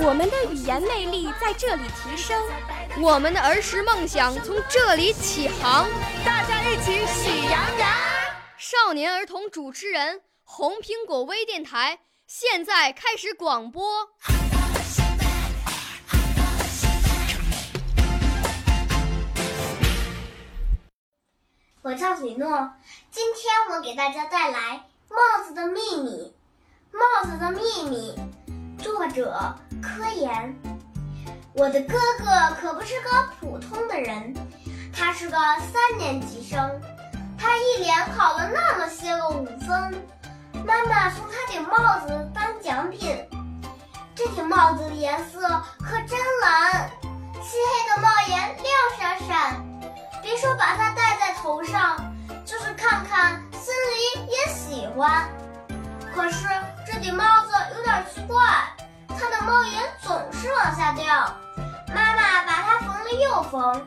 我们的语言魅力在这里提升，我们的儿时梦想从这里起航。大家一起喜羊羊。少年儿童主持人，红苹果微电台。现在开始广播。我叫李诺，今天我给大家带来《帽子的秘密》。帽子的秘密，者柯岩。我的哥哥可不是个普通的人，他是个三年级生，他一连考了那么些个五分。妈妈送他顶帽子当奖品，这顶帽子的颜色可真蓝，漆黑的帽檐亮闪闪。别说把它戴在头上，就是看看心里也喜欢。可是这顶帽子有点奇怪，帽檐总是往下掉。妈妈把它缝了又缝，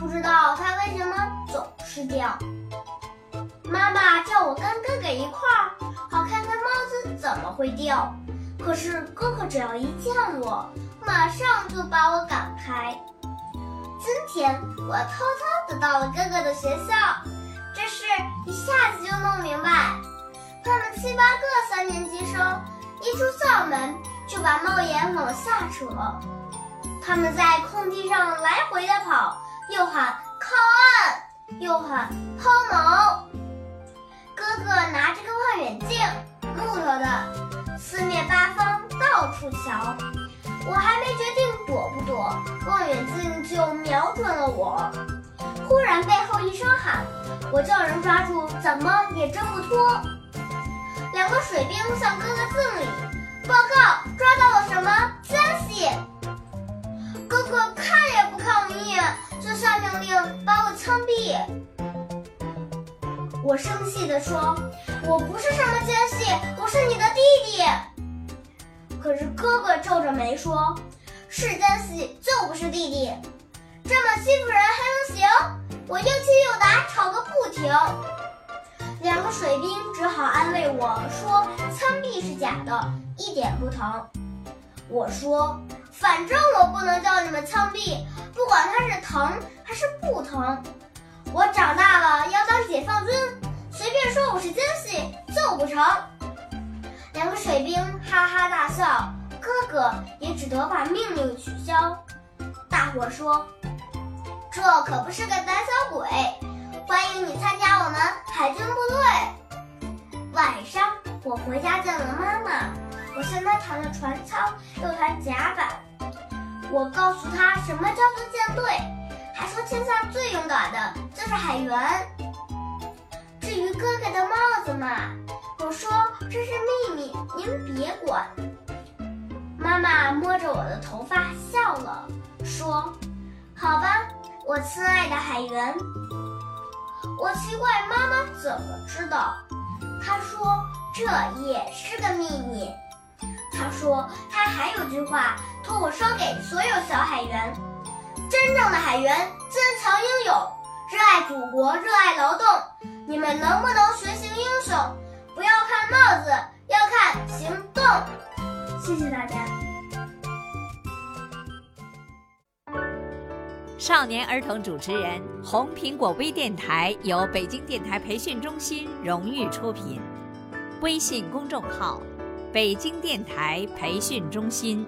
不知道它为什么总是掉。妈妈叫我跟哥哥一块儿，好看看帽子怎么会掉。可是哥哥只要一见我，马上就把我赶开。今天我偷偷的到了哥哥的学校，这事一下子就弄明白。他们七八个三年级生一出校门就把帽檐往下扯，他们在空地上来回的跑，又喊靠岸，又喊抛锚。哥哥拿着个望远镜，木头的，四面八方到处瞧。我还没决定躲不躲，望远镜就瞄准了我。忽然背后一声喊，我叫人抓住，怎么也挣不脱。两个水兵向哥哥敬礼，报告什么奸细。哥哥看也不看我一眼，就下命令把我枪毙。我生气地说：“我不是什么奸细，我是你的弟弟。”可是哥哥皱着眉说：“是奸细就不是弟弟，这么欺负人还能行？”我又气又打，吵个不停。两个水兵只好安慰我说：“枪毙是假的，一点不疼。”我说：“反正我不能叫你们枪毙，不管他是疼还是不疼。”我长大了要当解放军，随便说我是奸细就不成。两个水兵哈哈大笑，哥哥也只得把命令取消。大伙说：“这可不是个胆小鬼，欢迎你参加我们海军部队。”晚上我回家见了，我向她谈了船舱，又谈甲板。我告诉他什么叫做舰队。还说天下最勇敢的就是海员。至于哥哥的帽子嘛，我说这是秘密，您别管。妈妈摸着我的头发笑了，说：“好吧，我亲爱的海员。”我奇怪妈妈怎么知道？她说这也是个秘密。他说他还有句话托我说给所有小海员。真正的海员坚强英勇，热爱祖国，热爱劳动。你们能不能学习英雄？不要看帽子，要看行动。谢谢大家。少年儿童主持人，红苹果微电台由北京电台培训中心荣誉出品，微信公众号：北京电台培训中心。